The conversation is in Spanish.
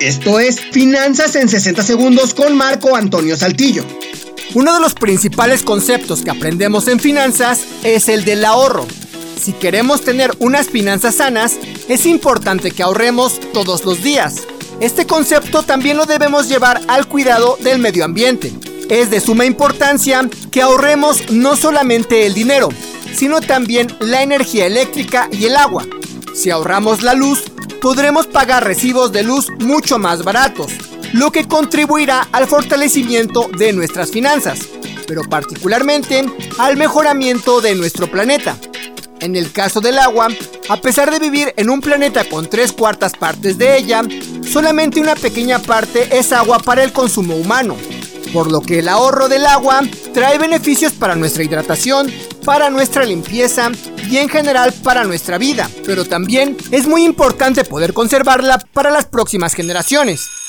Esto es Finanzas en 60 segundos con Marco Antonio Saltillo. Uno de los principales conceptos que aprendemos en finanzas es el del ahorro. Si queremos tener unas finanzas sanas, es importante que ahorremos todos los días. Este concepto también lo debemos llevar al cuidado del medio ambiente. Es de suma importancia que ahorremos no solamente el dinero, sino también la energía eléctrica y el agua. Si ahorramos la luz, podremos pagar recibos de luz mucho más baratos, lo que contribuirá al fortalecimiento de nuestras finanzas, pero particularmente al mejoramiento de nuestro planeta. En el caso del agua, a pesar de vivir en un planeta con tres cuartas partes de ella, solamente una pequeña parte es agua para el consumo humano, por lo que el ahorro del agua trae beneficios para nuestra hidratación, para nuestra limpieza y en general para nuestra vida, pero también es muy importante poder conservarla para las próximas generaciones.